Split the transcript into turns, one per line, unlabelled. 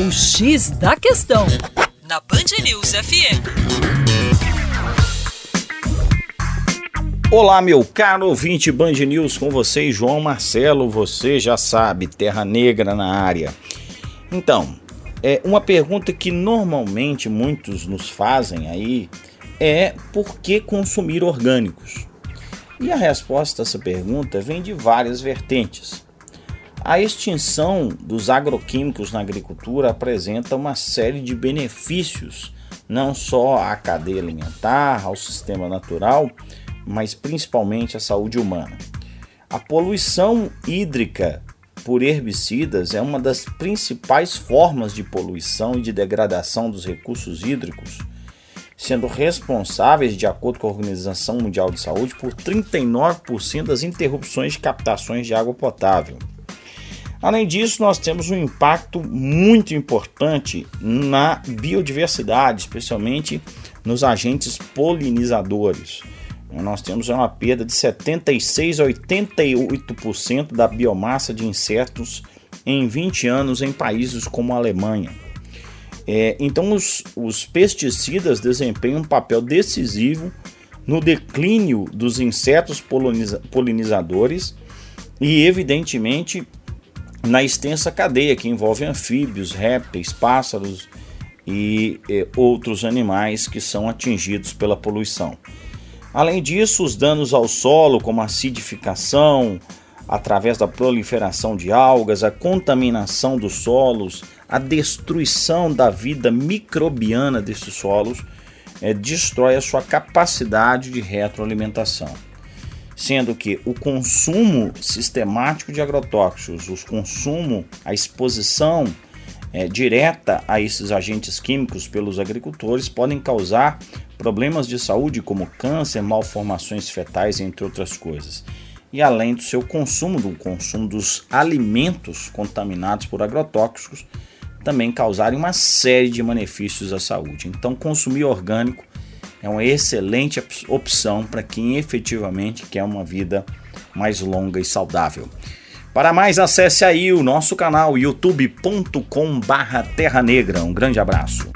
O X da Questão, na Band News FM.
Olá, meu caro ouvinte Band News, com vocês, João Marcelo. Você já sabe, Terra Negra na área. Então, é uma pergunta que normalmente muitos nos fazem aí é por que consumir orgânicos? E a resposta a essa pergunta vem de várias vertentes. A extinção dos agroquímicos na agricultura apresenta uma série de benefícios, não só à cadeia alimentar, ao sistema natural, mas principalmente à saúde humana. A poluição hídrica por herbicidas é uma das principais formas de poluição e de degradação dos recursos hídricos, sendo responsáveis, de acordo com a Organização Mundial de Saúde, por 39% das interrupções de captações de água potável. Além disso, nós temos um impacto muito importante na biodiversidade, especialmente nos agentes polinizadores. Nós temos uma perda de 76 a 88% da biomassa de insetos em 20 anos em países como a Alemanha. É, então, os, os pesticidas desempenham um papel decisivo no declínio dos insetos polinizadores e, evidentemente, na extensa cadeia que envolve anfíbios, répteis, pássaros e outros animais que são atingidos pela poluição. Além disso, os danos ao solo, como a acidificação, através da proliferação de algas, a contaminação dos solos, a destruição da vida microbiana desses solos, é, destrói a sua capacidade de retroalimentação sendo que o consumo sistemático de agrotóxicos, o consumo, a exposição é, direta a esses agentes químicos pelos agricultores podem causar problemas de saúde como câncer, malformações fetais, entre outras coisas. E além do seu consumo, do consumo dos alimentos contaminados por agrotóxicos, também causarem uma série de benefícios à saúde. Então, consumir orgânico é uma excelente opção para quem efetivamente quer uma vida mais longa e saudável. Para mais, acesse aí o nosso canal youtube.com/terra negra. Um grande abraço.